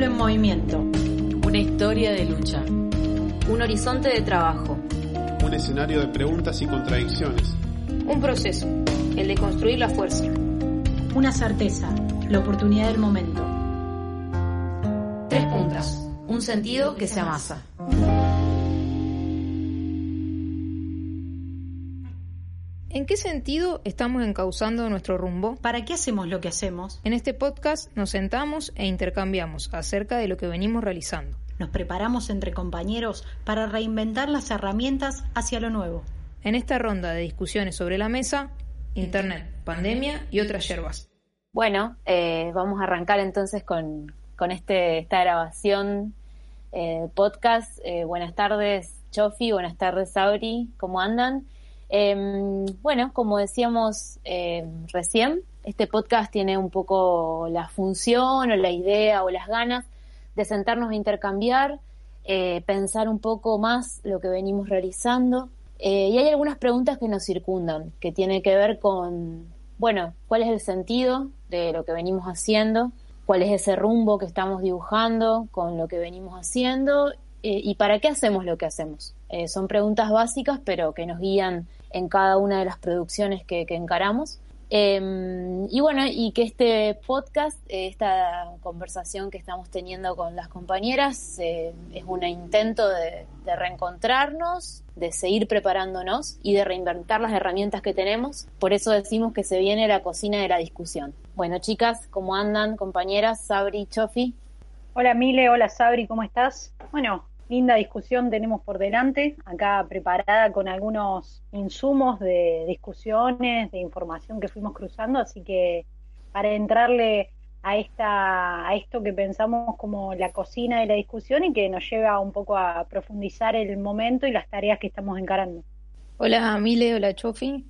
pueblo en movimiento. Una historia de lucha. Un horizonte de trabajo. Un escenario de preguntas y contradicciones. Un proceso, el de construir la fuerza. Una certeza, la oportunidad del momento. Tres puntas, un sentido que se amasa. Qué sentido estamos encauzando nuestro rumbo? ¿Para qué hacemos lo que hacemos? En este podcast nos sentamos e intercambiamos acerca de lo que venimos realizando. Nos preparamos entre compañeros para reinventar las herramientas hacia lo nuevo. En esta ronda de discusiones sobre la mesa, Internet, pandemia y otras yerbas. Bueno, eh, vamos a arrancar entonces con, con este, esta grabación eh, podcast. Eh, buenas tardes, Chofi, buenas tardes, Sauri, ¿cómo andan? Em, bueno, como decíamos em, recién, este podcast tiene un poco la función o la idea o las ganas de sentarnos a intercambiar, eh, pensar un poco más lo que venimos realizando. Eh, y hay algunas preguntas que nos circundan, que tienen que ver con, bueno, cuál es el sentido de lo que venimos haciendo, cuál es ese rumbo que estamos dibujando con lo que venimos haciendo eh, y para qué hacemos lo que hacemos. son preguntas básicas, pero que nos guían en cada una de las producciones que, encaramos. Em, y bueno, y que este podcast, eh, esta conversación que estamos teniendo con las compañeras, eh, es un intento de, reencontrarnos, de seguir preparándonos y de reinventar las herramientas que tenemos. Por eso decimos que se viene la cocina de la discusión. Bueno, chicas, ¿cómo andan, compañeras? Sabri, Chofi. Hola, Mile, hola, Sabri, ¿cómo estás? Bueno, linda discusión tenemos por delante, acá preparada con algunos insumos de discusiones, de información que fuimos cruzando, así que para entrarle a esta a esto que pensamos como la cocina de la discusión y que nos lleva un poco a profundizar el momento y las tareas que estamos encarando. Hola Mile, hola Chofi,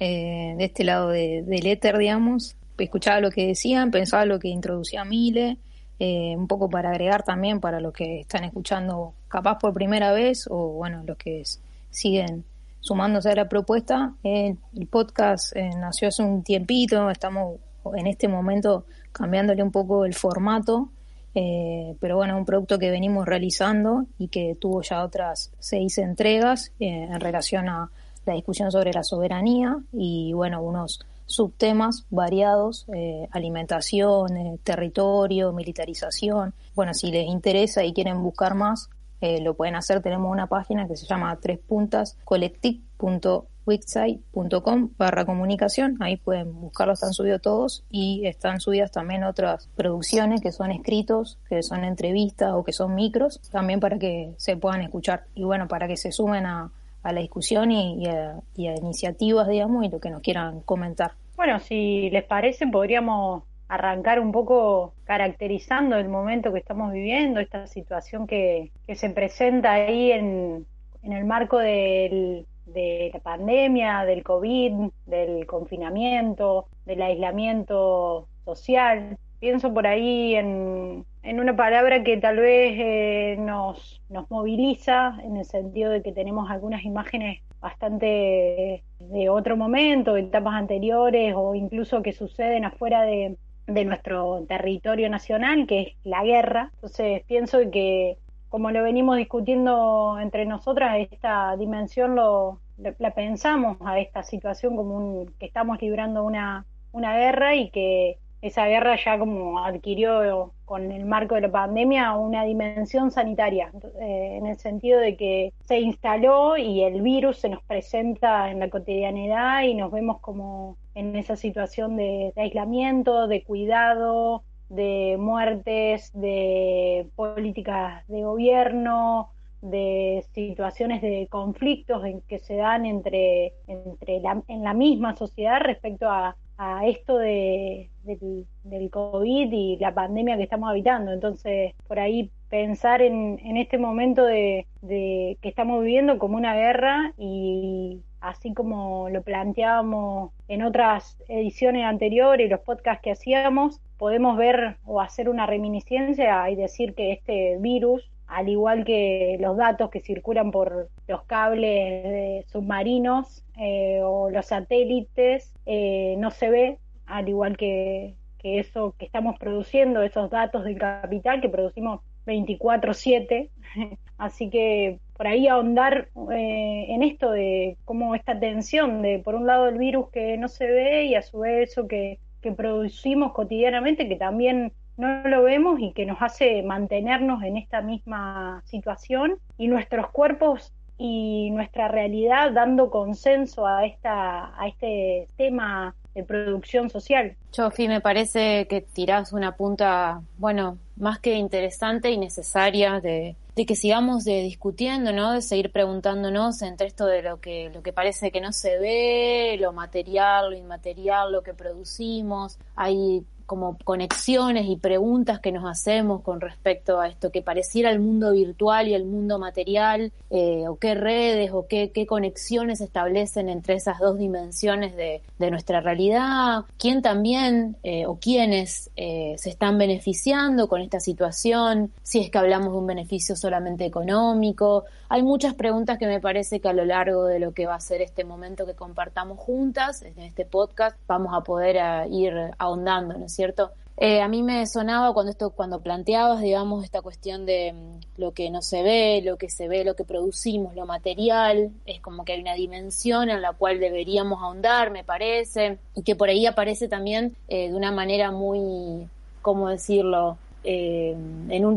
eh, de este lado del éter, digamos, escuchaba lo que decían, pensaba lo que introducía Mile, eh, un poco para agregar también para los que están escuchando capaz por primera vez o bueno, los que siguen sumándose a la propuesta. el podcast eh, nació hace un tiempito, estamos en este momento cambiándole un poco el formato, eh, pero bueno, un producto que venimos realizando y que tuvo ya otras seis entregas en relación a la discusión sobre la soberanía y bueno, unos subtemas variados, eh, alimentación, eh, territorio, militarización. Bueno, si les interesa y quieren buscar más, eh, lo pueden hacer. Tenemos una página que se llama tres puntas collectic.wixsite.com barra comunicación. Ahí pueden buscarlo, están subidos todos y están subidas también otras producciones que son escritos, que son entrevistas o que son micros, también para que se puedan escuchar. Y bueno, para que se sumen a, a la discusión y, a, iniciativas, digamos, y lo que nos quieran comentar. Bueno, si les parece, podríamos arrancar un poco caracterizando el momento que estamos viviendo, esta situación que, que se presenta ahí en, en el marco de la pandemia, del COVID, del confinamiento, del aislamiento social. Pienso por ahí en, en una palabra que tal vez eh, nos, nos moviliza en el sentido de que tenemos algunas imágenes bastante de otro momento, etapas anteriores o incluso que suceden afuera de, de nuestro territorio nacional, que es la guerra. Entonces pienso que como lo venimos discutiendo entre nosotras, esta dimensión lo, la pensamos a esta situación como un, que estamos librando una, una guerra y que esa guerra ya como adquirió con el marco de la pandemia una dimensión sanitaria, eh, en el sentido de que se instaló y el virus se nos presenta en la cotidianidad y nos vemos como en esa situación de, aislamiento, de cuidado, de muertes, de políticas de gobierno, de situaciones de conflictos en que se dan entre, entre en la misma sociedad respecto a, a esto de, del, COVID y la pandemia que estamos habitando. Entonces, por ahí pensar en, este momento de, que estamos viviendo como una guerra y así como lo planteábamos en otras ediciones anteriores, los podcasts que hacíamos, podemos ver o hacer una reminiscencia y decir que este virus al igual que los datos que circulan por los cables submarinos eh, o los satélites, eh, no se ve, al igual que, que eso que estamos produciendo, esos datos del capital que producimos 24/7. Así que por ahí ahondar eh, en esto de cómo esta tensión de, por un lado, el virus que no se ve y a su vez eso que, que producimos cotidianamente, que también no lo vemos y que nos hace mantenernos en esta misma situación y nuestros cuerpos y nuestra realidad dando consenso a esta a este tema de producción social. Chofi, me parece que tirás una punta, bueno, más que interesante y necesaria de, de que sigamos de discutiendo, ¿no? De seguir preguntándonos entre esto de lo que, lo que parece que no se ve, lo material, lo inmaterial, lo que producimos. Hay como conexiones y preguntas que nos hacemos con respecto a esto que pareciera el mundo virtual y el mundo material, eh, o qué redes o qué, conexiones establecen entre esas dos dimensiones de, de nuestra realidad, quién también eh, o quiénes eh, se están beneficiando con esta situación, si es que hablamos de un beneficio solamente económico. Hay muchas preguntas que me parece que a lo largo de lo que va a ser este momento que compartamos juntas, en este podcast, vamos a poder ir ahondando, ¿no es ¿cierto? Eh, a mí me sonaba cuando esto, cuando planteabas, digamos, esta cuestión de mm, lo que no se ve, lo que se ve, lo que producimos, lo material, es como que hay una dimensión en la cual deberíamos ahondar, me parece, y que por ahí aparece también eh, de una manera muy, ¿cómo decirlo? Eh,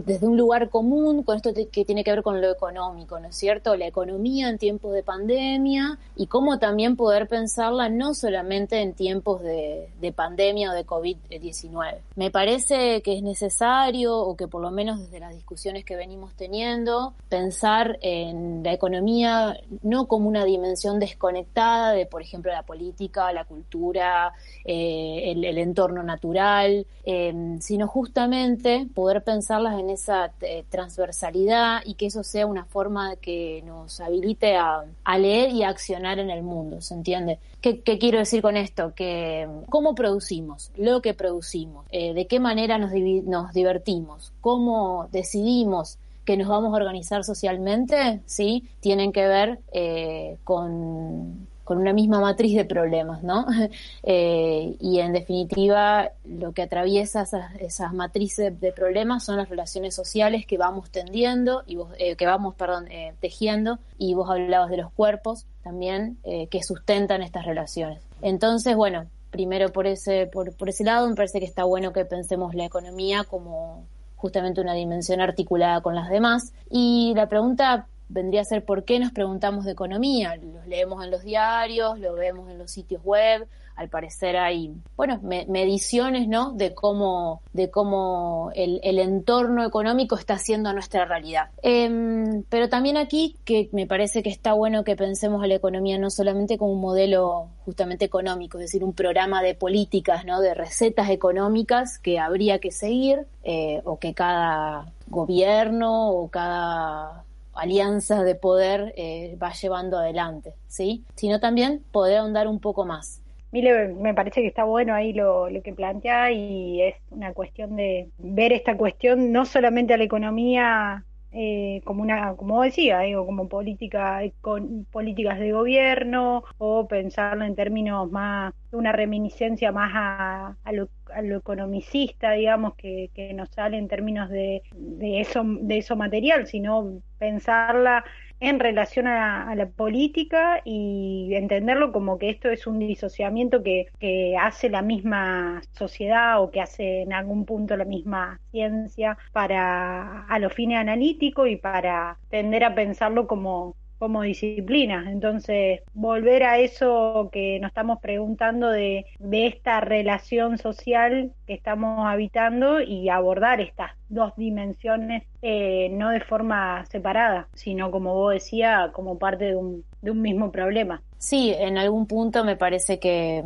desde un lugar común con esto que tiene que ver con lo económico, ¿no es cierto? La economía en tiempos de pandemia y cómo también poder pensarla no solamente en tiempos de, de pandemia o de COVID-19. Me parece que es necesario, o que por lo menos desde las discusiones que venimos teniendo, pensar en la economía no como una dimensión desconectada de, por ejemplo, la política, la cultura, eh, el, el, entorno natural, eh, sino justamente poder pensarlas en esa eh, transversalidad y que eso sea una forma que nos habilite a, leer y a accionar en el mundo, ¿se entiende? ¿Qué, quiero decir con esto? Que cómo producimos, lo que producimos, eh, de qué manera nos, divertimos, cómo decidimos que nos vamos a organizar socialmente, ¿sí? Tienen que ver eh, con con una misma matriz de problemas, ¿no? Eh, y en definitiva, lo que atraviesa esas, matrices de problemas son las relaciones sociales que vamos tendiendo y eh, que vamos, perdón, eh, tejiendo. Y vos hablabas de los cuerpos también que sustentan estas relaciones. Entonces, bueno, primero por ese, por, por ese lado, me parece que está bueno que pensemos la economía como justamente una dimensión articulada con las demás. Y la pregunta vendría a ser por qué nos preguntamos de economía. Los leemos en los diarios, lo vemos en los sitios web, al parecer hay, bueno, mediciones, ¿no? De cómo, de cómo el, entorno económico está haciendo nuestra realidad. Em, pero también aquí que me parece que está bueno que pensemos a la economía no solamente como un modelo justamente económico, es decir, un programa de políticas, ¿no? De recetas económicas que habría que seguir eh, o que cada gobierno o cada alianzas de poder eh, va llevando adelante, ¿sí? Sino también poder ahondar un poco más. Mire, me parece que está bueno ahí lo, lo que plantea y es una cuestión de ver esta cuestión no solamente a la economía eh, como una, como decía, digo, como política, con políticas de gobierno o pensarlo en términos más, una reminiscencia más a, a, lo, a lo, economicista, digamos, que, que nos sale en términos de, de eso, de eso material, sino pensarla en relación a, la política y entenderlo como que esto es un disociamiento que, que, hace la misma sociedad o que hace en algún punto la misma ciencia para a los fines analíticos y para tender a pensarlo como como disciplina. Entonces, volver a eso que nos estamos preguntando de, de esta relación social que estamos habitando y abordar estas dos dimensiones eh, no de forma separada, sino como vos decía, como parte de un, de un mismo problema. Sí, en algún punto me parece que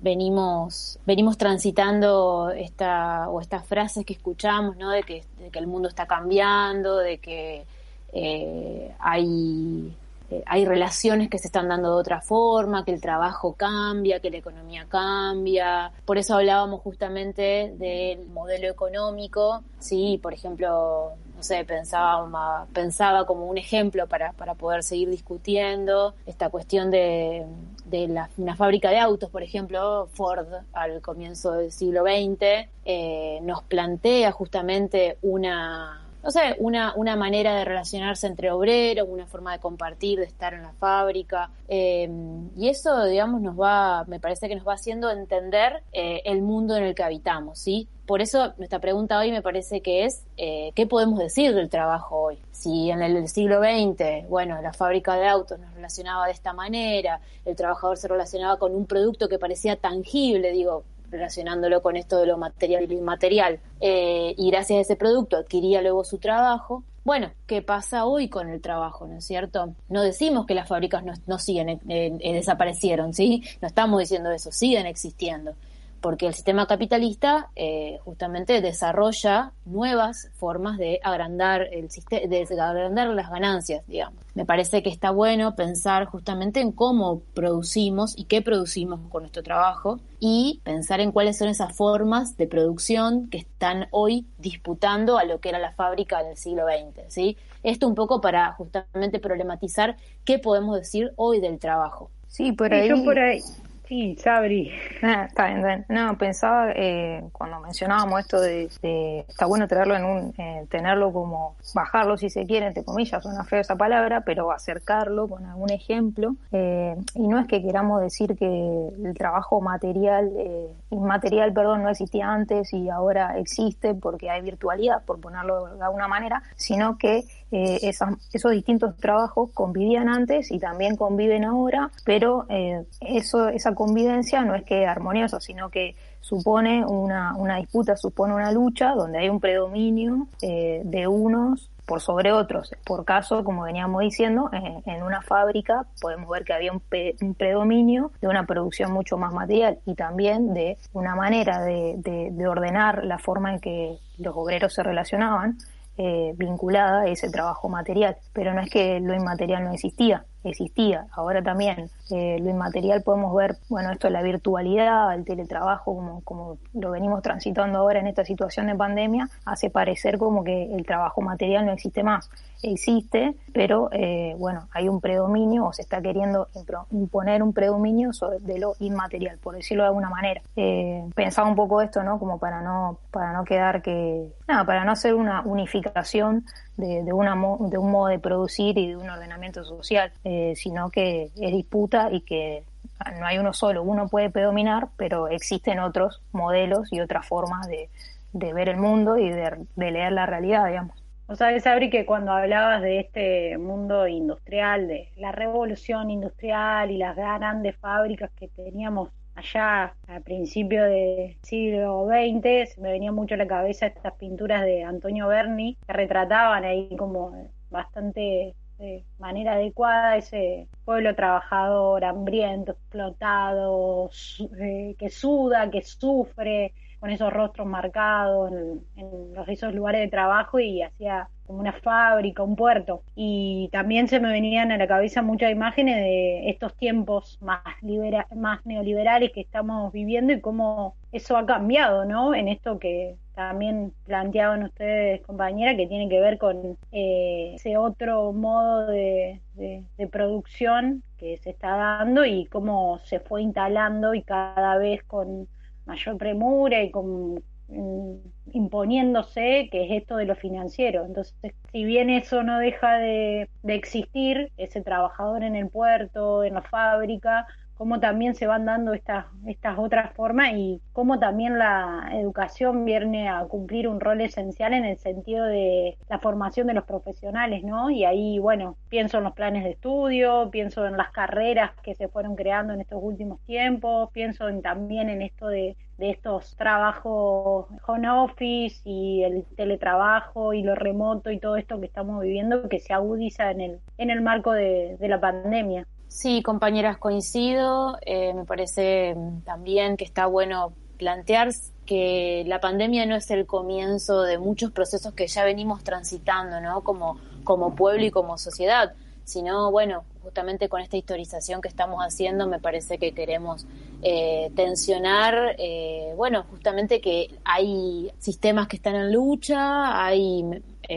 venimos venimos transitando esta o estas frases que escuchamos, ¿no? De que, de que el mundo está cambiando, de que eh, hay, eh, hay relaciones que se están dando de otra forma, que el trabajo cambia, que la economía cambia. Por eso hablábamos justamente del modelo económico, sí, por ejemplo, no sé, pensaba, pensaba como un ejemplo para, para poder seguir discutiendo esta cuestión de, de la, una fábrica de autos, por ejemplo, Ford al comienzo del siglo XX, eh, nos plantea justamente una no sé, una, una manera de relacionarse entre obreros, una forma de compartir, de estar en la fábrica. Eh, y eso, digamos, nos va, me parece que nos va haciendo entender eh, el mundo en el que habitamos, ¿sí? Por eso nuestra pregunta hoy me parece que es, eh, ¿qué podemos decir del trabajo hoy? Si en el siglo XX, bueno, la fábrica de autos nos relacionaba de esta manera, el trabajador se relacionaba con un producto que parecía tangible, digo, relacionándolo con esto de lo material y lo inmaterial, eh, y gracias a ese producto adquiría luego su trabajo. Bueno, ¿qué pasa hoy con el trabajo, no es cierto? No decimos que las fábricas no, siguen, eh, eh, desaparecieron, ¿sí? No estamos diciendo eso, siguen existiendo porque el sistema capitalista eh, justamente desarrolla nuevas formas de agrandar el de agrandar las ganancias, digamos. Me parece que está bueno pensar justamente en cómo producimos y qué producimos con nuestro trabajo y pensar en cuáles son esas formas de producción que están hoy disputando a lo que era la fábrica del siglo XX, ¿sí? Esto un poco para justamente problematizar qué podemos decir hoy del trabajo. Sí, por ahí. por ahí Sí, Sabri. Ah, está bien, No, pensaba eh, cuando mencionábamos esto de, está bueno tenerlo en un, eh, tenerlo como bajarlo si se quiere, entre comillas, suena feo esa palabra, pero acercarlo con algún ejemplo. Eh, y no es que queramos decir que el trabajo material, inmaterial, perdón, no existía antes y ahora existe porque hay virtualidad, por ponerlo de alguna manera, sino que esos distintos trabajos convivían antes y también conviven ahora, pero eso, esa convivencia no es que armonioso, sino que supone una, una disputa, supone una lucha donde hay un predominio eh, de unos por sobre otros. Por caso, como veníamos diciendo, en, una fábrica podemos ver que había un, predominio de una producción mucho más material y también de una manera de, de ordenar la forma en que los obreros se relacionaban eh, vinculada a ese trabajo material. Pero no es que lo inmaterial no existía, existía. Ahora también eh, lo inmaterial podemos ver, bueno, esto de la virtualidad, el teletrabajo, como, como lo venimos transitando ahora en esta situación de pandemia, hace parecer como que el trabajo material no existe más. Existe, pero eh, bueno, hay un predominio o se está queriendo imponer un predominio sobre, de lo inmaterial, por decirlo de alguna manera. Eh, pensaba un poco esto, ¿no? Como para no, para no quedar que, nada, para no hacer una unificación de, de, una, de un modo de producir y de un ordenamiento social, eh, sino que es disputa y que no hay uno solo, uno puede predominar, pero existen otros modelos y otras formas de, ver el mundo y de, leer la realidad, digamos. O sabes, Sabri, que cuando hablabas de este mundo industrial, de la revolución industrial y las grandes fábricas que teníamos allá a principios del siglo XX, me venía mucho a la cabeza estas pinturas de Antonio Berni que retrataban ahí como bastante de manera adecuada ese pueblo trabajador, hambriento, explotado, eh, que suda, que sufre, con esos rostros marcados en, los, esos lugares de trabajo y hacía como una fábrica, un puerto. Y también se me venían a la cabeza muchas imágenes de estos tiempos más, más neoliberales que estamos viviendo y cómo eso ha cambiado, ¿no? En esto que también planteaban ustedes, compañera, que tiene que ver con eh, ese otro modo de, producción que se está dando y cómo se fue instalando y cada vez con mayor premura y con mm, imponiéndose, que es esto de lo financiero. Entonces, si bien eso no deja de, de existir, ese trabajador en el puerto, en la fábrica, cómo también se van dando estas, otras formas y cómo también la educación viene a cumplir un rol esencial en el sentido de la formación de los profesionales, ¿no? Y ahí, bueno, pienso en los planes de estudio, pienso en las carreras que se fueron creando en estos últimos tiempos, pienso en, también en esto de, de estos trabajos home office y el teletrabajo y lo remoto y todo esto que estamos viviendo que se agudiza en el, en el marco de, de la pandemia. Sí, compañeras, coincido. Eh, me parece también que está bueno plantear que la pandemia no es el comienzo de muchos procesos que ya venimos transitando, ¿no? Como, como pueblo y como sociedad, sino, bueno, justamente con esta historización que estamos haciendo, me parece que queremos eh, tensionar, eh, bueno, justamente que hay sistemas que están en lucha, hay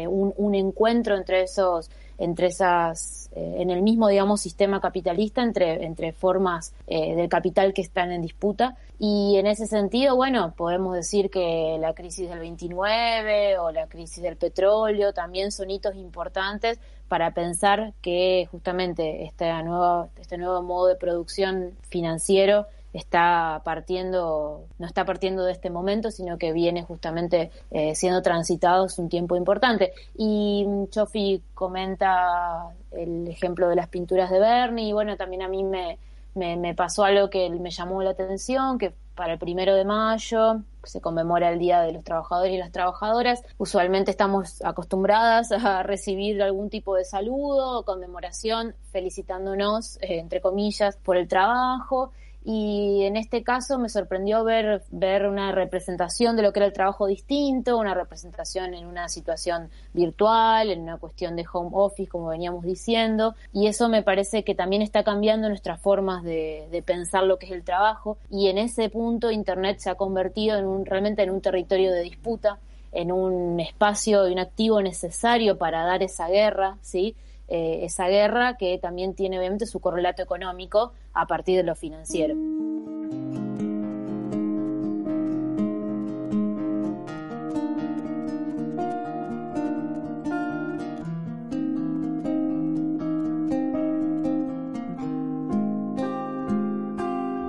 un, un encuentro entre esos entre esas, eh, en el mismo, digamos, sistema capitalista, entre, entre formas eh, del capital que están en disputa. Y en ese sentido, bueno, podemos decir que la crisis del 29 o la crisis del petróleo también son hitos importantes para pensar que justamente este nuevo, este nuevo modo de producción financiero está partiendo, no está partiendo de este momento, sino que viene justamente eh, siendo transitado un tiempo importante. Y mm, Chofi comenta el ejemplo de las pinturas de Bernie, y bueno, también a mí me, me, pasó algo que me llamó la atención, que para el primero de mayo se conmemora el Día de los Trabajadores y las Trabajadoras. Usualmente estamos acostumbradas a recibir algún tipo de saludo o conmemoración felicitándonos, eh, entre comillas, por el trabajo y en este caso me sorprendió ver, ver una representación de lo que era el trabajo distinto, una representación en una situación virtual, en una cuestión de home office, como veníamos diciendo, y eso me parece que también está cambiando nuestras formas de, de pensar lo que es el trabajo, y en ese punto Internet se ha convertido en un, realmente en un territorio de disputa, en un espacio y un activo necesario para dar esa guerra, ¿sí? Eh, esa guerra que también tiene obviamente su correlato económico a partir de lo financiero.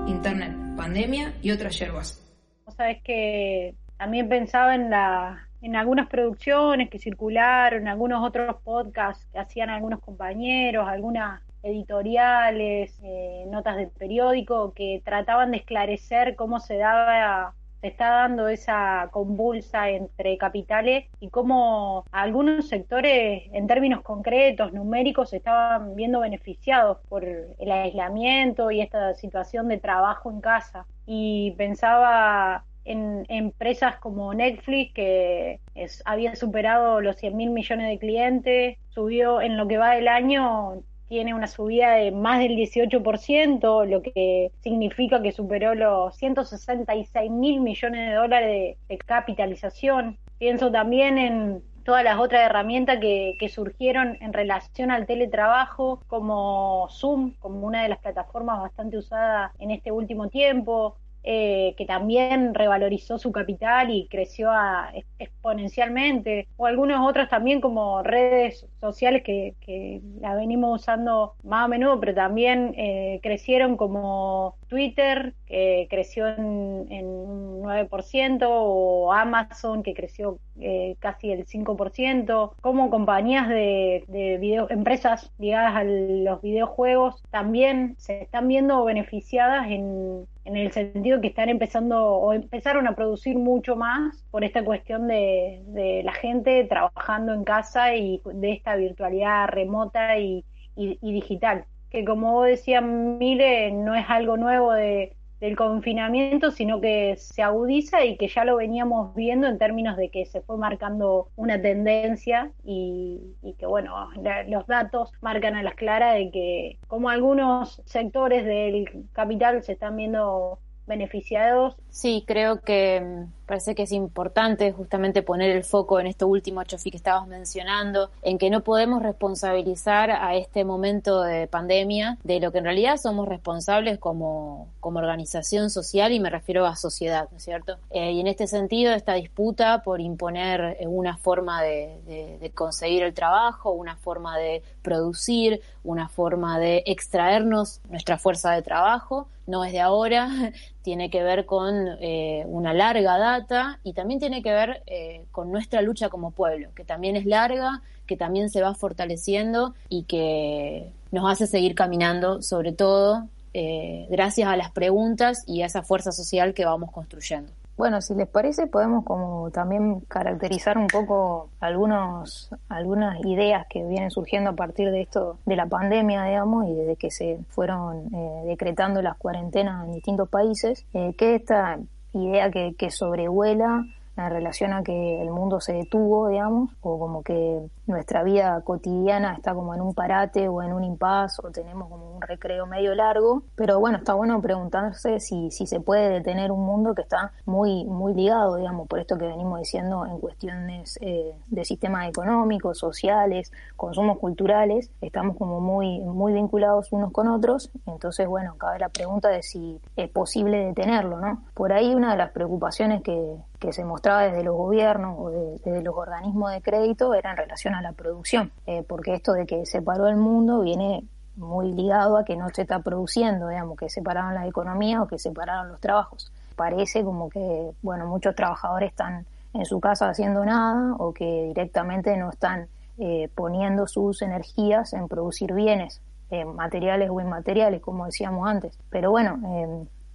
Internet, pandemia y otras yerbas. Sabes que también pensaba en la en algunas producciones que circularon, en algunos otros podcasts que hacían algunos compañeros, algunas editoriales, eh, notas de periódico que trataban de esclarecer cómo se daba se está dando esa convulsa entre capitales y cómo algunos sectores en términos concretos, numéricos, estaban viendo beneficiados por el aislamiento y esta situación de trabajo en casa. Y pensaba en empresas como Netflix, que es, había superado los 100 mil millones de clientes, subió en lo que va del año, tiene una subida de más del 18%, lo que significa que superó los 166 mil millones de dólares de, capitalización. Pienso también en todas las otras herramientas que, que, surgieron en relación al teletrabajo, como Zoom, como una de las plataformas bastante usadas en este último tiempo, eh, que también revalorizó su capital y creció exponencialmente, o algunos otros también como redes sociales que, que la venimos usando más a menudo, pero también eh, crecieron como Twitter, que creció en, un 9%, o Amazon, que creció eh, casi el 5%, como compañías de, de video, empresas ligadas a los videojuegos también se están viendo beneficiadas en en el sentido que están empezando o empezaron a producir mucho más por esta cuestión de, la gente trabajando en casa y de esta virtualidad remota y digital. Que como vos decías, Mire, no es algo nuevo de, del confinamiento, sino que se agudiza y que ya lo veníamos viendo en términos de que se fue marcando una tendencia y, que, bueno, los datos marcan a las claras de que como algunos sectores del capital se están viendo beneficiados. Sí, creo que mm, parece que es importante justamente poner el foco en esto último, Chofi, que estabas mencionando, en que no podemos responsabilizar a este momento de pandemia de lo que en realidad somos responsables como, como organización social y me refiero a sociedad, ¿no es cierto? Eh, y en este sentido, esta disputa por imponer eh, una forma de, de conseguir el trabajo, una forma de producir, una forma de extraernos nuestra fuerza de trabajo, no es de ahora, tiene que ver con eh, una larga y también tiene que ver eh, con nuestra lucha como pueblo, que también es larga, que también se va fortaleciendo y que nos hace seguir caminando, sobre todo eh, gracias a las preguntas y a esa fuerza social que vamos construyendo. Bueno, si les parece, podemos como también caracterizar un poco algunos, algunas ideas que vienen surgiendo a partir de esto, de la pandemia, digamos, y desde que se fueron eh, decretando las cuarentenas en distintos países, eh, que esta idea que, que sobrevuela en relación a que el mundo se detuvo, digamos, o como que nuestra vida cotidiana está como en un parate o en un impas o tenemos como un recreo medio largo, pero bueno, está bueno preguntarse si, si se puede detener un mundo que está muy, muy ligado, digamos, por esto que venimos diciendo en cuestiones eh, de sistemas económicos, sociales, consumos culturales, estamos como muy, muy vinculados unos con otros, entonces bueno, cabe la pregunta de si es posible detenerlo, ¿no? Por ahí una de las preocupaciones que, que se mostraba desde los gobiernos o desde los organismos de crédito era en relación a la producción, eh, porque esto de que se paró el mundo viene muy ligado a que no se está produciendo, digamos, que separaron la economía o que separaron los trabajos. Parece como que, bueno, muchos trabajadores están en su casa haciendo nada o que directamente no están eh, poniendo sus energías en producir bienes, eh, materiales o inmateriales, como decíamos antes. Pero bueno,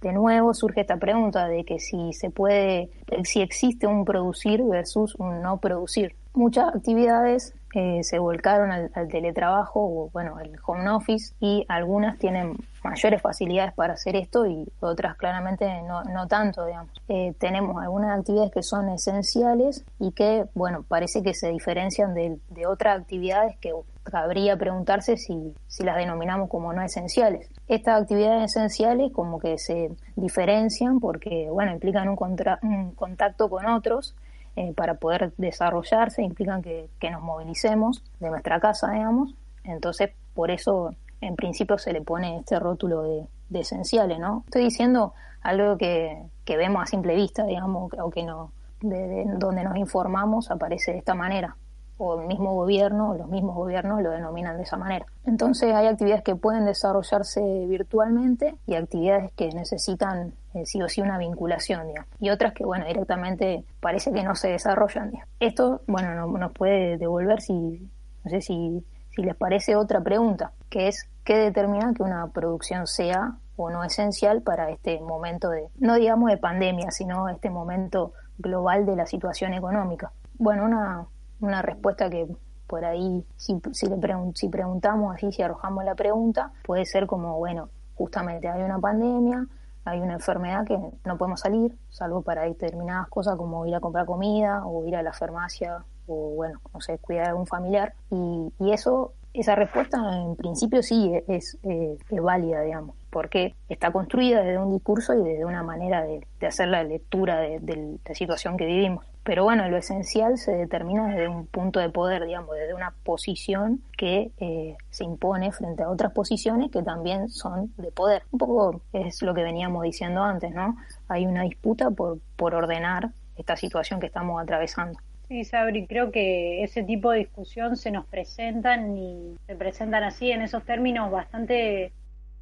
de nuevo surge esta pregunta de que si se puede, si existe un producir versus un no producir. Muchas actividades eh, se volcaron al, teletrabajo o bueno, el home office y algunas tienen mayores facilidades para hacer esto y otras claramente no, tanto, digamos. Eh, tenemos algunas actividades que son esenciales y que, bueno, parece que se diferencian de, otras actividades que cabría preguntarse si las denominamos como no esenciales. Estas actividades esenciales como que se diferencian porque, bueno, implican un, un contacto con otros eh, para poder desarrollarse, implican que, nos movilicemos de nuestra casa, digamos. Entonces, por eso, en principio, se le pone este rótulo de, esenciales, ¿no? Estoy diciendo algo que, que, vemos a simple vista, digamos, o que no, de, donde nos informamos aparece de esta manera o el mismo gobierno, los mismos gobiernos lo denominan de esa manera. Entonces hay actividades que pueden desarrollarse virtualmente y actividades que necesitan eh, sí o sí una vinculación, y otras que, bueno, directamente parece que no se desarrollan. Esto, bueno, no, nos puede devolver si, no sé si, si les parece otra pregunta, que es qué determina que una producción sea o no esencial para este momento de, no digamos de pandemia, sino este momento global de la situación económica. Bueno, una, una respuesta que por ahí, si, si, le si preguntamos así, si arrojamos la pregunta, puede ser como, bueno, justamente hay una pandemia, hay una enfermedad que no podemos salir, salvo para determinadas cosas como ir a comprar comida o ir a la farmacia o, bueno, no sé, cuidar a un familiar. Y, y eso, esa respuesta en principio sí es, es, es válida, digamos porque está construida desde un discurso y desde una manera de, hacer la lectura de, la situación que vivimos. Pero bueno, lo esencial se determina desde un punto de poder, digamos, desde una posición que eh, se impone frente a otras posiciones que también son de poder. Un poco es lo que veníamos diciendo antes, ¿no? Hay una disputa por, por ordenar esta situación que estamos atravesando. Sí, Sabri, creo que ese tipo de discusión se nos presentan y se presentan así en esos términos bastante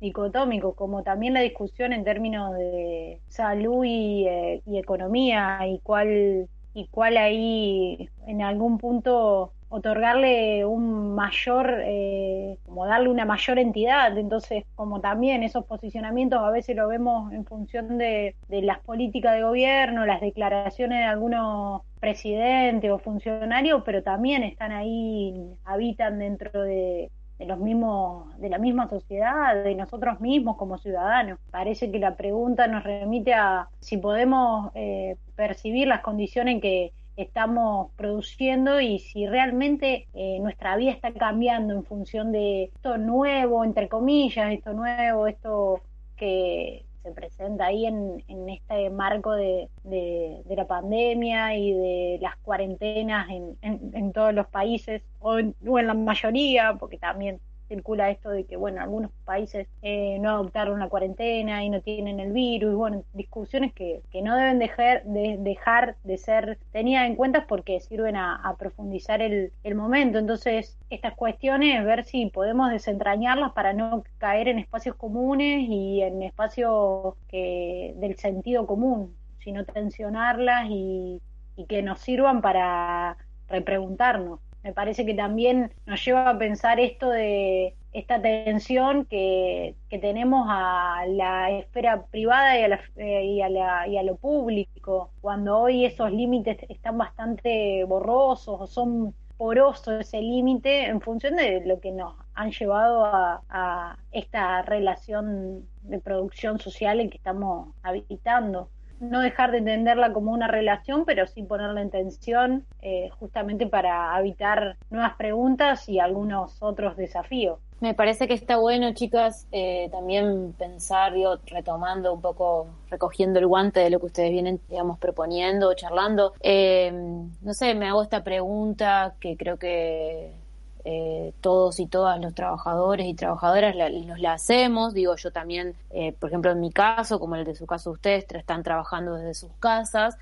dicotómico, como también la discusión en términos de salud y, eh, economía y cuál y cuál ahí en algún punto otorgarle un mayor, eh, como darle una mayor entidad. Entonces, como también esos posicionamientos a veces lo vemos en función de, de las políticas de gobierno, las declaraciones de algunos presidentes o funcionarios, pero también están ahí, habitan dentro de, de los mismos, de la misma sociedad, de nosotros mismos como ciudadanos. Parece que la pregunta nos remite a si podemos eh, percibir las condiciones en que estamos produciendo y si realmente eh, nuestra vida está cambiando en función de esto nuevo, entre comillas, esto nuevo, esto que, se presenta ahí en, en este marco de, de, la pandemia y de las cuarentenas en, en, todos los países, o o en la mayoría, porque también circula esto de que, bueno, algunos países eh, no adoptaron la cuarentena y no tienen el virus, bueno, discusiones que, que no deben dejar de, dejar de ser tenidas en cuenta porque sirven a, profundizar el, el, momento. Entonces, estas cuestiones, ver si podemos desentrañarlas para no caer en espacios comunes y en espacios que, del sentido común, sino tensionarlas y, y que nos sirvan para repreguntarnos me parece que también nos lleva a pensar esto de esta tensión que, que tenemos a la esfera privada y a, la, eh, y, a la, y a lo público, cuando hoy esos límites están bastante borrosos o son porosos ese límite en función de lo que nos han llevado a, a esta relación de producción social en que estamos habitando. No dejar de entenderla como una relación, pero sin ponerla en tensión, eh, justamente para evitar nuevas preguntas y algunos otros desafíos. Me parece que está bueno, chicas, eh, también pensar, yo retomando un poco, recogiendo el guante de lo que ustedes vienen, digamos, proponiendo, charlando. Eh, no sé, me hago esta pregunta que creo que eh, todos y todas los trabajadores y trabajadoras nos la hacemos. Digo, yo también, por ejemplo, en mi caso, como el de su caso ustedes, están trabajando desde sus casas.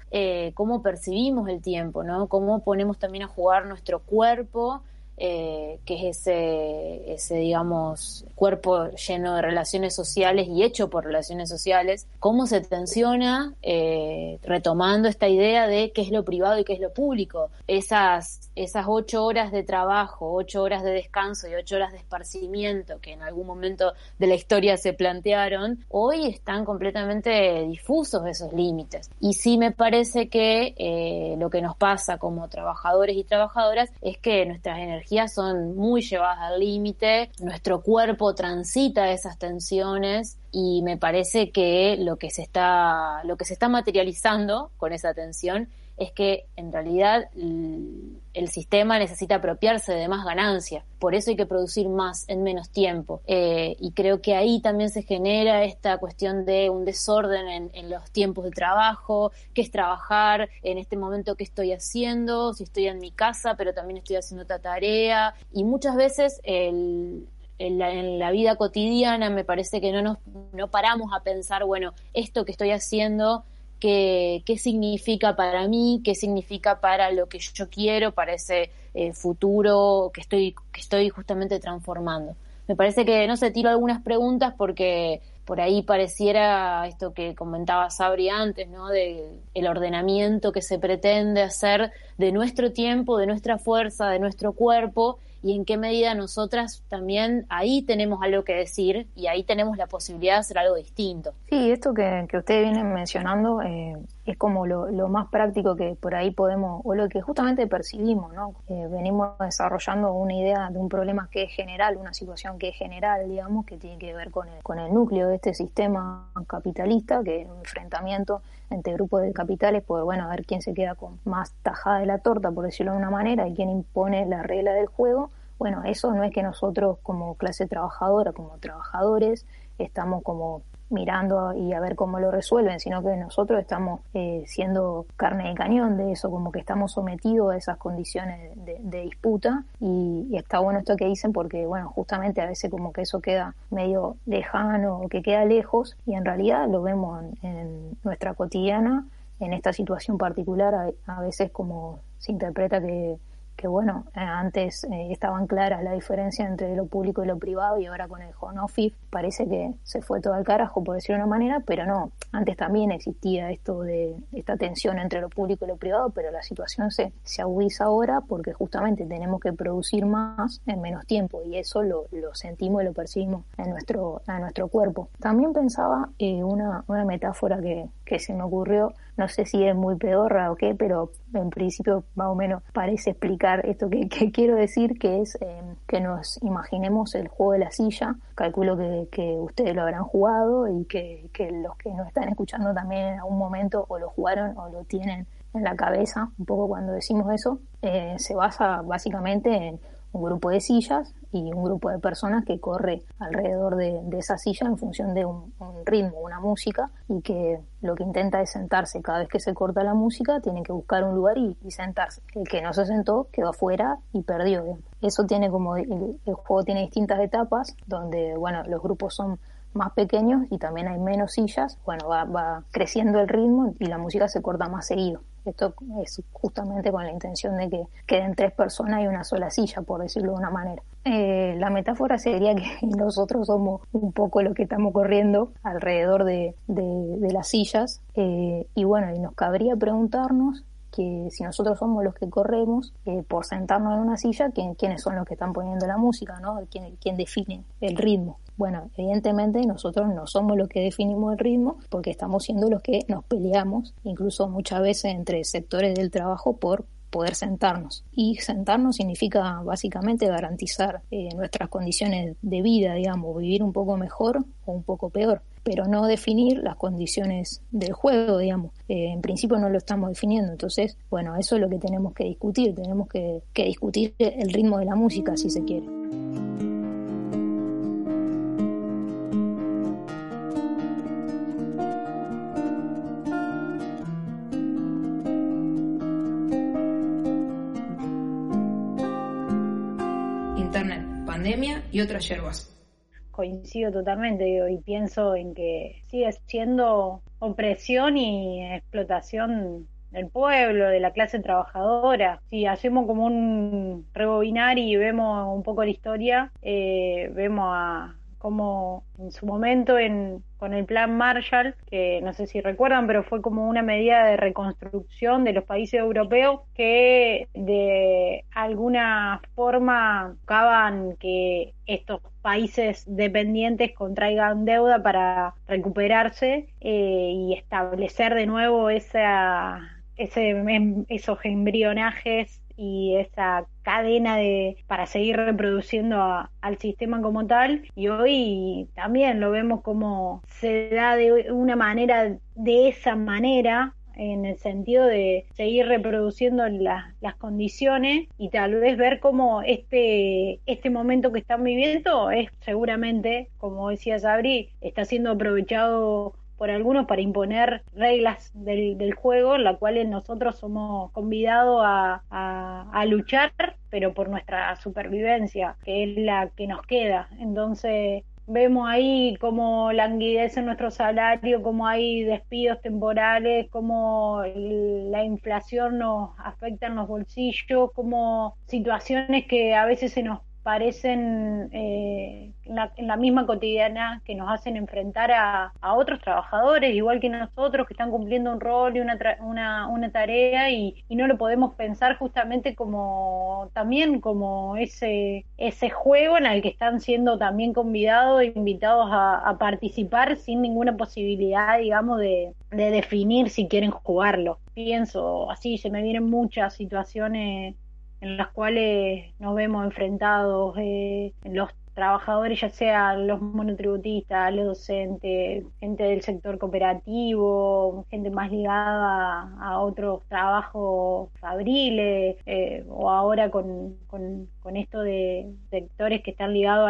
¿Cómo percibimos el tiempo, no? ¿Cómo ponemos también a jugar nuestro cuerpo? Eh, que es ese, ese, digamos, cuerpo lleno de relaciones sociales y hecho por relaciones sociales, cómo se tensiona eh, retomando esta idea de qué es lo privado y qué es lo público. Esas, esas ocho horas de trabajo, ocho horas de descanso y ocho horas de esparcimiento que en algún momento de la historia se plantearon, hoy están completamente difusos esos límites. Y sí me parece que eh, lo que nos pasa como trabajadores y trabajadoras es que nuestras energías son muy llevadas al límite, nuestro cuerpo transita esas tensiones y me parece que lo que se está, lo que se está materializando con esa tensión es que en realidad el sistema necesita apropiarse de más ganancia. Por eso hay que producir más en menos tiempo. Eh, y creo que ahí también se genera esta cuestión de un desorden en, los tiempos de trabajo, qué es trabajar en este momento que estoy haciendo, si estoy en mi casa, pero también estoy haciendo otra tarea. Y muchas veces en, la, en, la, vida cotidiana me parece que no nos no paramos a pensar, bueno, esto que estoy haciendo qué, qué significa para mí, qué significa para lo que yo quiero, para ese eh, futuro que estoy, que estoy justamente transformando. Me parece que, no sé, tiro algunas preguntas porque por ahí pareciera esto que comentaba Sabri antes, ¿no? De el ordenamiento que se pretende hacer de nuestro tiempo, de nuestra fuerza, de nuestro cuerpo y en qué medida nosotras también ahí tenemos algo que decir y ahí tenemos la posibilidad de hacer algo distinto. Sí, esto que, que ustedes vienen mencionando eh, es como lo, más práctico que por ahí podemos, o lo que justamente percibimos, ¿no? Venimos desarrollando una idea de un problema que es general, una situación que es general, digamos, que tiene que ver con el, con el núcleo de este sistema capitalista, que es un enfrentamiento entre grupos de capitales, por bueno, a ver quién se queda con más tajada de la torta, por decirlo de una manera, y quién impone la regla del juego. Bueno, eso no es que nosotros como clase trabajadora, como trabajadores, estamos como mirando y a ver cómo lo resuelven, sino que nosotros estamos eh, siendo carne de cañón de eso, como que estamos sometidos a esas condiciones de, disputa. Y, está bueno esto que dicen porque, bueno, justamente a veces como que eso queda medio lejano o que queda lejos y en realidad lo vemos en, nuestra cotidiana, en esta situación particular, a veces como se interpreta que que bueno, eh, antes eh, estaban claras la diferencia entre lo público y lo privado y ahora con el home office parece que se fue todo al carajo, por decirlo de una manera, pero no, antes también existía esto de esta tensión entre lo público y lo privado, pero la situación se, se agudiza ahora porque justamente tenemos que producir más en menos tiempo y eso lo, lo sentimos y lo percibimos en nuestro, en nuestro cuerpo. También pensaba eh, una, una metáfora que, que se me ocurrió, no sé si es muy pedorra o qué, pero en principio más o menos parece explicar esto que, quiero decir, que es eh, que nos imaginemos el juego de la silla, calculo que, ustedes lo habrán jugado y que, que los que nos están escuchando también en algún momento o lo jugaron o lo tienen en la cabeza, un poco cuando decimos eso, eh, se basa básicamente en un grupo de sillas y un grupo de personas que corre alrededor de, esa silla en función de un, ritmo, una música, y que lo que intenta es sentarse. Cada vez que se corta la música, tiene que buscar un lugar y, sentarse. El que no se sentó quedó afuera y perdió. Eso tiene como, el, el juego tiene distintas etapas, donde, bueno, los grupos son más pequeños y también hay menos sillas, bueno, va, va creciendo el ritmo y la música se corta más seguido. Esto es justamente con la intención de que queden tres personas y una sola silla, por decirlo de una manera. Eh, la metáfora sería que nosotros somos un poco lo que estamos corriendo alrededor de, de, las sillas eh, y bueno, y nos cabría preguntarnos que si nosotros somos los que corremos eh, por sentarnos en una silla, ¿quiénes son los que están poniendo la música? ¿no? ¿Quién, ¿Quién define el ritmo? Bueno, evidentemente nosotros no somos los que definimos el ritmo porque estamos siendo los que nos peleamos, incluso muchas veces entre sectores del trabajo, por poder sentarnos. Y sentarnos significa básicamente garantizar eh, nuestras condiciones de vida, digamos, vivir un poco mejor o un poco peor, pero no definir las condiciones del juego, digamos. Eh, en principio no lo estamos definiendo, entonces, bueno, eso es lo que tenemos que discutir, tenemos que, que discutir el ritmo de la música, si se quiere. Y otras yerbas. Coincido totalmente y pienso en que sigue siendo opresión y explotación del pueblo, de la clase trabajadora. Si hacemos como un rebobinar y vemos un poco la historia, eh, vemos a, como en su momento en, con el plan Marshall, que no sé si recuerdan, pero fue como una medida de reconstrucción de los países europeos que de alguna forma buscaban que estos países dependientes contraigan deuda para recuperarse eh, y establecer de nuevo esa, ese, esos embrionajes y esa cadena de para seguir reproduciendo al sistema como tal y hoy también lo vemos como se da de una manera de esa manera en el sentido de seguir reproduciendo las condiciones y tal vez ver cómo este, este momento que están viviendo es seguramente, como decía Sabri, está siendo aprovechado por algunos para imponer reglas del, del juego, en la cual nosotros somos convidados a, a, luchar, pero por nuestra supervivencia, que es la que nos queda. Entonces, vemos ahí cómo languidece nuestro salario, cómo hay despidos temporales, cómo la inflación nos afecta en los bolsillos, cómo situaciones que a veces se nos parecen eh, en, la, misma cotidiana que nos hacen enfrentar a, otros trabajadores, igual que nosotros, que están cumpliendo un rol y una, una, tarea y, no lo podemos pensar justamente como también como ese, ese juego en el que están siendo también convidados e invitados a, participar sin ninguna posibilidad, digamos, de definir si quieren jugarlo. Pienso así, se me vienen muchas situaciones en las cuales nos vemos enfrentados eh, los trabajadores, ya sean los monotributistas, los docentes, gente del sector cooperativo, gente más ligada a, otros trabajos fabriles, eh, o ahora con, con, esto de sectores que están ligados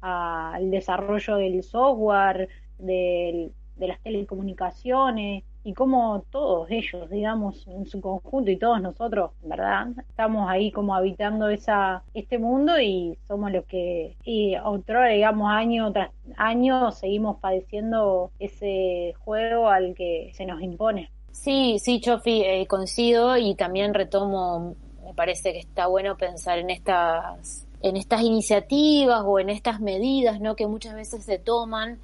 al desarrollo del software, de las telecomunicaciones y como todos ellos, digamos, en su conjunto y todos nosotros, ¿verdad? Estamos ahí como habitando esa este mundo y somos los que y otro, digamos, año tras año seguimos padeciendo ese juego al que se nos impone. Sí, sí, Chofi, eh, coincido y también retomo, me parece que está bueno pensar en estas en estas iniciativas o en estas medidas, ¿no? Que muchas veces se toman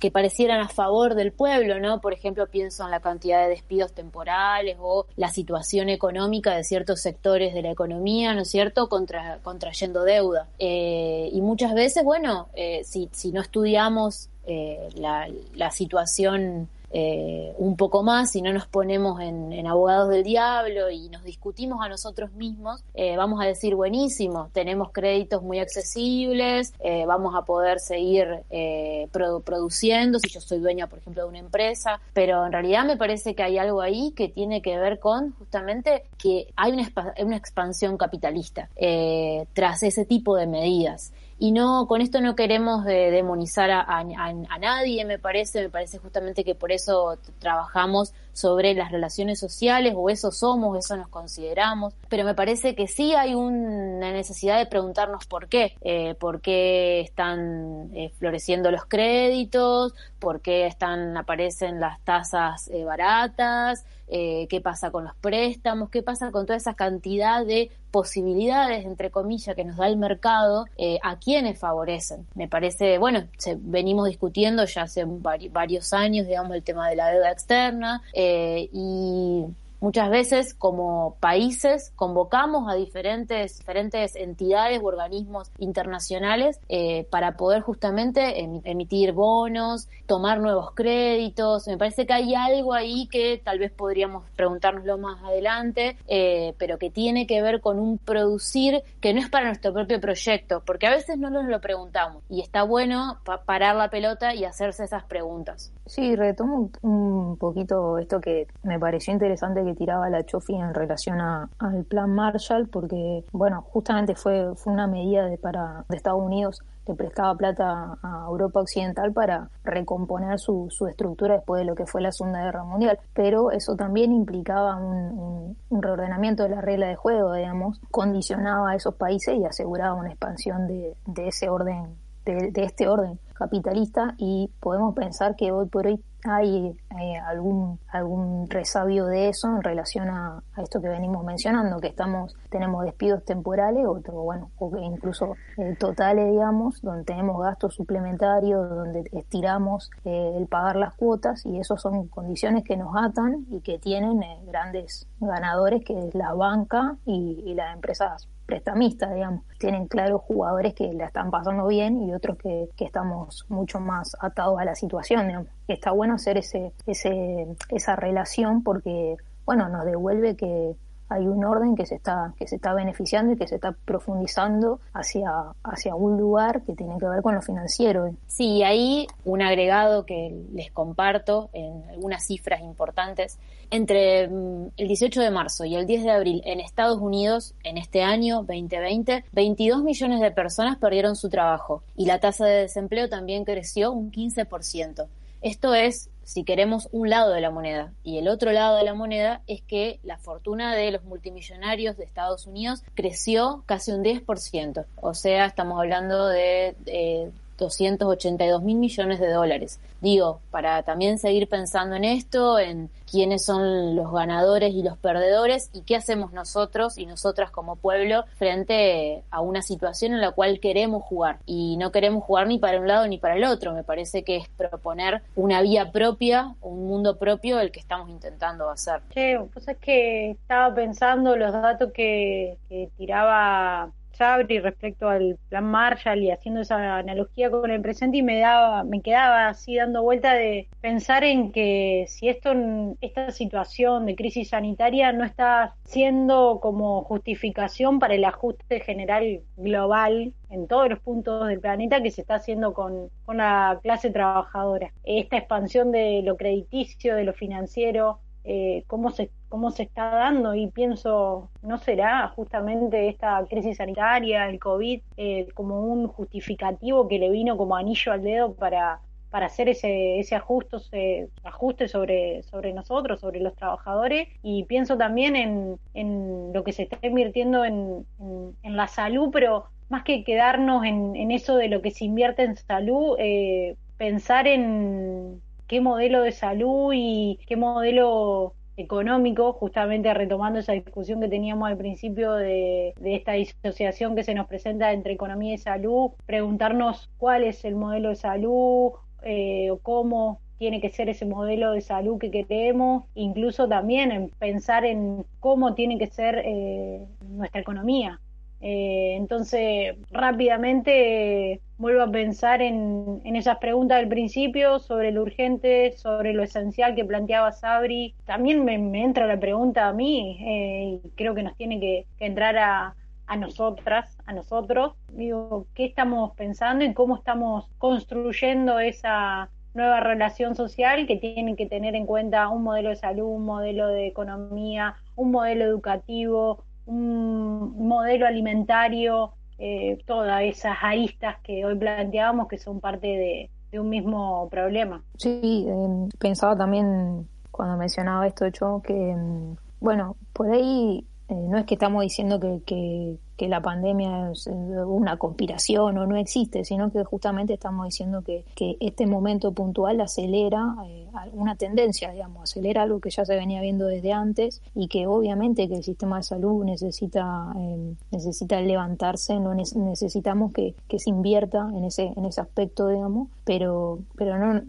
que parecieran a favor del pueblo, ¿no? Por ejemplo, pienso en la cantidad de despidos temporales o la situación económica de ciertos sectores de la economía, ¿no es cierto? Contra, contrayendo deuda. Eh, y muchas veces, bueno, eh, si, si no estudiamos eh, la, la situación eh, un poco más, si no nos ponemos en, abogados del diablo y nos discutimos a nosotros mismos, eh, vamos a decir, buenísimo, tenemos créditos muy accesibles, eh, vamos a poder seguir produciendo, si yo soy dueña, por ejemplo, de una empresa, pero en realidad me parece que hay algo ahí que tiene que ver con justamente que hay una expansión capitalista tras ese tipo de medidas y no con esto no queremos eh, demonizar a, nadie me parece me parece justamente que por eso trabajamos sobre las relaciones sociales o eso somos eso nos consideramos. Pero me parece que sí hay una necesidad de preguntarnos por qué eh, por qué están eh, floreciendo los créditos por qué están aparecen las tasas baratas eh, qué pasa con los préstamos, qué pasa con toda esa cantidad de posibilidades, entre comillas, que nos da el mercado, eh, a quienes favorecen. Me parece, bueno, venimos discutiendo ya hace varios años, digamos, el tema de la deuda externa eh, y muchas veces como países convocamos a diferentes, diferentes entidades u organismos internacionales eh, para poder justamente emitir bonos, tomar nuevos créditos. Me parece que hay algo ahí que tal vez podríamos preguntárnoslo más adelante, eh, pero que tiene que ver con un producir que no es para nuestro propio proyecto, porque a veces no nos lo preguntamos y está bueno parar la pelota y hacerse esas preguntas. Sí, retomo un, poquito esto que me pareció interesante que tiraba la Chofi en relación al plan Marshall, porque, bueno, justamente fue, fue una medida de, para, de Estados Unidos que prestaba plata a Europa Occidental para recomponer su, su, estructura después de lo que fue la Segunda Guerra Mundial. Pero eso también implicaba un, un, reordenamiento de la regla de juego, digamos, condicionaba a esos países y aseguraba una expansión de, de ese orden, de, de este orden capitalista y podemos pensar que hoy por hoy hay eh, algún algún resabio de eso en relación a, esto que venimos mencionando que estamos tenemos despidos temporales o bueno o incluso eh, totales digamos donde tenemos gastos suplementarios donde estiramos eh, el pagar las cuotas y eso son condiciones que nos atan y que tienen grandes ganadores que es la banca y, y las empresas prestamistas, digamos. Tienen claros jugadores que la están pasando bien y otros que, que estamos mucho más atados a la situación, digamos. Está bueno hacer ese, ese, esa relación porque, bueno, nos devuelve que hay un orden que se está que se está beneficiando y que se está profundizando hacia hacia un lugar que tiene que ver con lo financiero. Sí, ahí un agregado que les comparto en algunas cifras importantes entre mm, el 18 de marzo y el 10 de abril en Estados Unidos en este año 2020 22 millones de personas perdieron su trabajo y la tasa de desempleo también creció un 15%. Esto es si queremos un lado de la moneda. Y el otro lado de la moneda es que la fortuna de los multimillonarios de Estados Unidos creció casi un 10%. O sea, estamos hablando de, de 282 mil millones de dólares. Digo, para también seguir pensando en esto, en quiénes son los ganadores y los perdedores y qué hacemos nosotros y nosotras como pueblo frente a una situación en la cual queremos jugar. Y no queremos jugar ni para un lado ni para el otro. Me parece que es proponer una vía propia, un mundo propio el que estamos intentando hacer. Pues es que estaba pensando los datos que tiraba Sabri respecto al plan Marshall y haciendo esa analogía con el presente y me daba, me quedaba así dando vuelta de pensar en que si esto, esta situación de crisis sanitaria no está siendo como justificación para el ajuste general global en todos los puntos del planeta que se está haciendo con, con la clase trabajadora. Esta expansión de lo crediticio, de lo financiero, eh, cómo, se, cómo se está dando y pienso, ¿no será justamente esta crisis sanitaria, el COVID, eh, como un justificativo que le vino como anillo al dedo para, para hacer ese, ese ajuste, ajuste sobre, sobre nosotros, sobre los trabajadores? Y pienso también en, en lo que se está invirtiendo en, en, la salud, pero más que quedarnos en, en, eso de lo que se invierte en salud, eh, pensar en qué modelo de salud y qué modelo económico, justamente retomando esa discusión que teníamos al principio de, esta disociación que se nos presenta entre economía y salud, preguntarnos cuál es el modelo de salud eh, o cómo tiene que ser ese modelo de salud que queremos, incluso también en pensar en cómo tiene que ser eh, nuestra economía. Eh, entonces, rápidamente vuelvo a pensar en, esas preguntas del principio sobre lo urgente, sobre lo esencial que planteaba Sabri. También me, entra la pregunta a mí, eh, y creo que nos tiene que, entrar a, a nosotras, a nosotros. Digo, ¿qué estamos pensando y cómo estamos construyendo esa nueva relación social que tiene que tener en cuenta un modelo de salud, un modelo de economía, un modelo educativo, un modelo alimentario, eh, todas esas aristas que hoy planteábamos que son parte de, un mismo problema. Sí, em, pensaba también cuando mencionaba esto, yo que, em, bueno, por ahí eh, no es que estamos diciendo que, que, la pandemia es una conspiración o no existe, sino que justamente estamos diciendo que, que este momento puntual acelera, eh, una tendencia, digamos, acelera algo que ya se venía viendo desde antes y que obviamente que el sistema de salud necesita, eh, necesita levantarse, no necesitamos que, que, se invierta en ese, en ese aspecto, digamos, pero, pero no,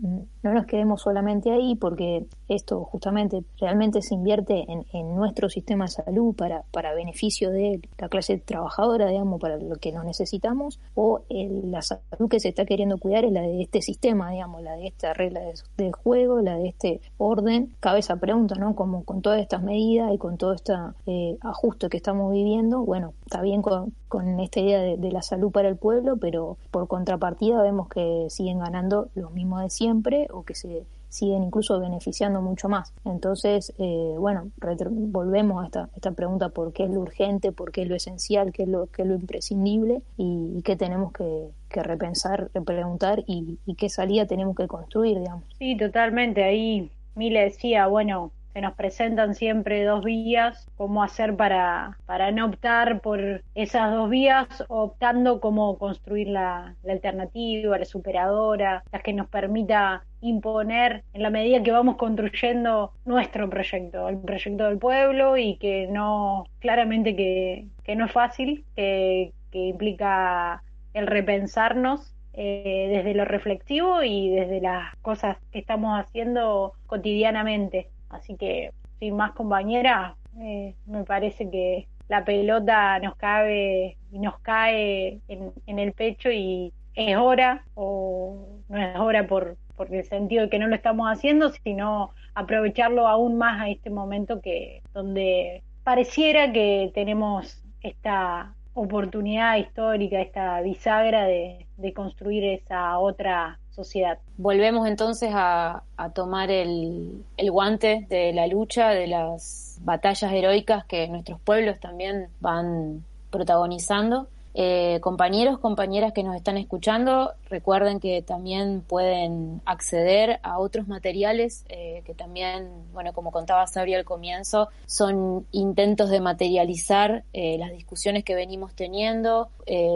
no nos quedemos solamente ahí porque esto justamente realmente se invierte en, en nuestro sistema de salud para, para beneficio de la clase trabajadora, digamos, para lo que nos necesitamos, o la salud que se está queriendo cuidar es la de este sistema, digamos, la de esta regla de, juego, la de este orden. Cabe esa pregunta, ¿no? Como con todas estas medidas y con todo este eh, ajuste que estamos viviendo, bueno, está bien con esta idea de, la salud para el pueblo, pero por contrapartida vemos que siguen ganando los mismos de siempre o que se siguen incluso beneficiando mucho más. Entonces, eh, bueno, volvemos a esta, esta pregunta por qué es lo urgente, por qué es lo esencial, qué es lo, qué es lo imprescindible y, qué tenemos que, que repensar, preguntar y, y, qué salida tenemos que construir, digamos. Sí, totalmente. Ahí Mile decía, bueno, se nos presentan siempre dos vías, cómo hacer para, para no optar por esas dos vías, optando cómo construir la, alternativa, la superadora, la que nos permita imponer en la medida que vamos construyendo nuestro proyecto, el proyecto del pueblo y que no, claramente que, que no es fácil, que, que implica el repensarnos eh, desde lo reflexivo y desde las cosas que estamos haciendo cotidianamente. Así que, sin más compañera, eh, me parece que la pelota nos cabe y nos cae en, el pecho y es hora, o no es hora por, por el sentido de que no lo estamos haciendo, sino aprovecharlo aún más a este momento que donde pareciera que tenemos esta oportunidad histórica, esta bisagra de, de construir esa otra sociedad. Volvemos entonces a, tomar el, el, guante de la lucha, de las batallas heroicas que nuestros pueblos también van protagonizando eh, compañeros, compañeras que nos están escuchando, recuerden que también pueden acceder a otros materiales eh, que también, bueno, como contaba Sabri al comienzo, son intentos de materializar eh, las discusiones que venimos teniendo,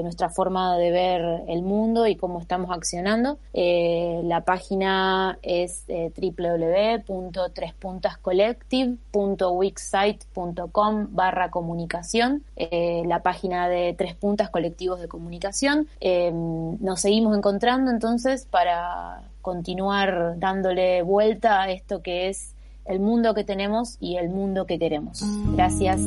nuestra forma de ver el mundo y cómo estamos accionando. la página es www.trespuntascollective.wixsite.com barra comunicación. la página de Tres Puntas colectivos de comunicación. Em, nos seguimos encontrando entonces para continuar dándole vuelta a esto que es el mundo que tenemos y el mundo que queremos. Gracias.